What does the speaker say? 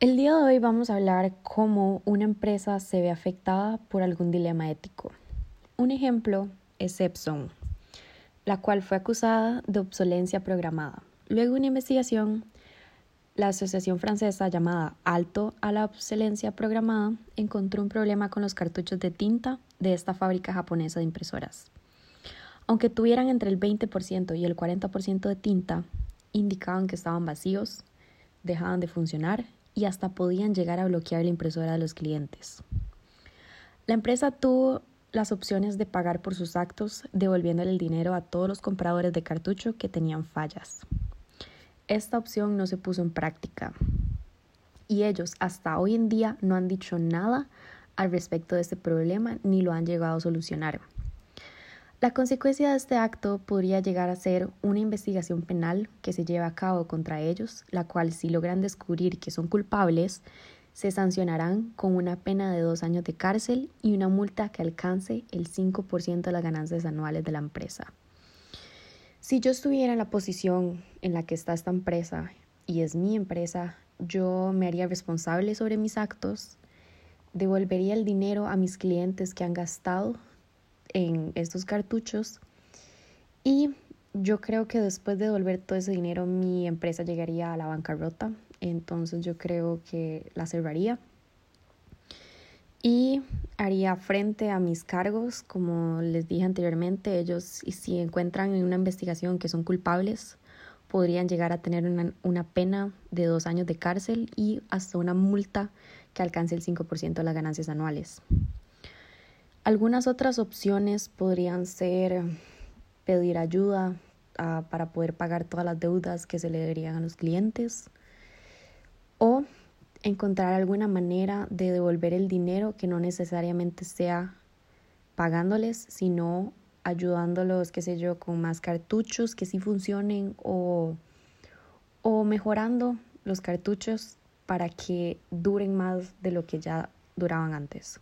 El día de hoy vamos a hablar cómo una empresa se ve afectada por algún dilema ético. Un ejemplo es Epson, la cual fue acusada de obsolencia programada. Luego de una investigación, la asociación francesa llamada Alto a la obsolencia programada encontró un problema con los cartuchos de tinta de esta fábrica japonesa de impresoras. Aunque tuvieran entre el 20% y el 40% de tinta, indicaban que estaban vacíos, dejaban de funcionar y hasta podían llegar a bloquear la impresora de los clientes. La empresa tuvo las opciones de pagar por sus actos devolviéndole el dinero a todos los compradores de cartucho que tenían fallas. Esta opción no se puso en práctica y ellos hasta hoy en día no han dicho nada al respecto de este problema ni lo han llegado a solucionar. La consecuencia de este acto podría llegar a ser una investigación penal que se lleva a cabo contra ellos, la cual si logran descubrir que son culpables, se sancionarán con una pena de dos años de cárcel y una multa que alcance el 5% de las ganancias anuales de la empresa. Si yo estuviera en la posición en la que está esta empresa y es mi empresa, yo me haría responsable sobre mis actos, devolvería el dinero a mis clientes que han gastado en estos cartuchos. Y yo creo que después de devolver todo ese dinero mi empresa llegaría a la bancarrota, entonces yo creo que la cerraría. Y haría frente a mis cargos, como les dije anteriormente, ellos si encuentran en una investigación que son culpables, podrían llegar a tener una, una pena de dos años de cárcel y hasta una multa que alcance el 5% de las ganancias anuales. Algunas otras opciones podrían ser pedir ayuda uh, para poder pagar todas las deudas que se le deberían a los clientes o encontrar alguna manera de devolver el dinero que no necesariamente sea pagándoles, sino ayudándolos, qué sé yo, con más cartuchos que sí funcionen o, o mejorando los cartuchos para que duren más de lo que ya duraban antes.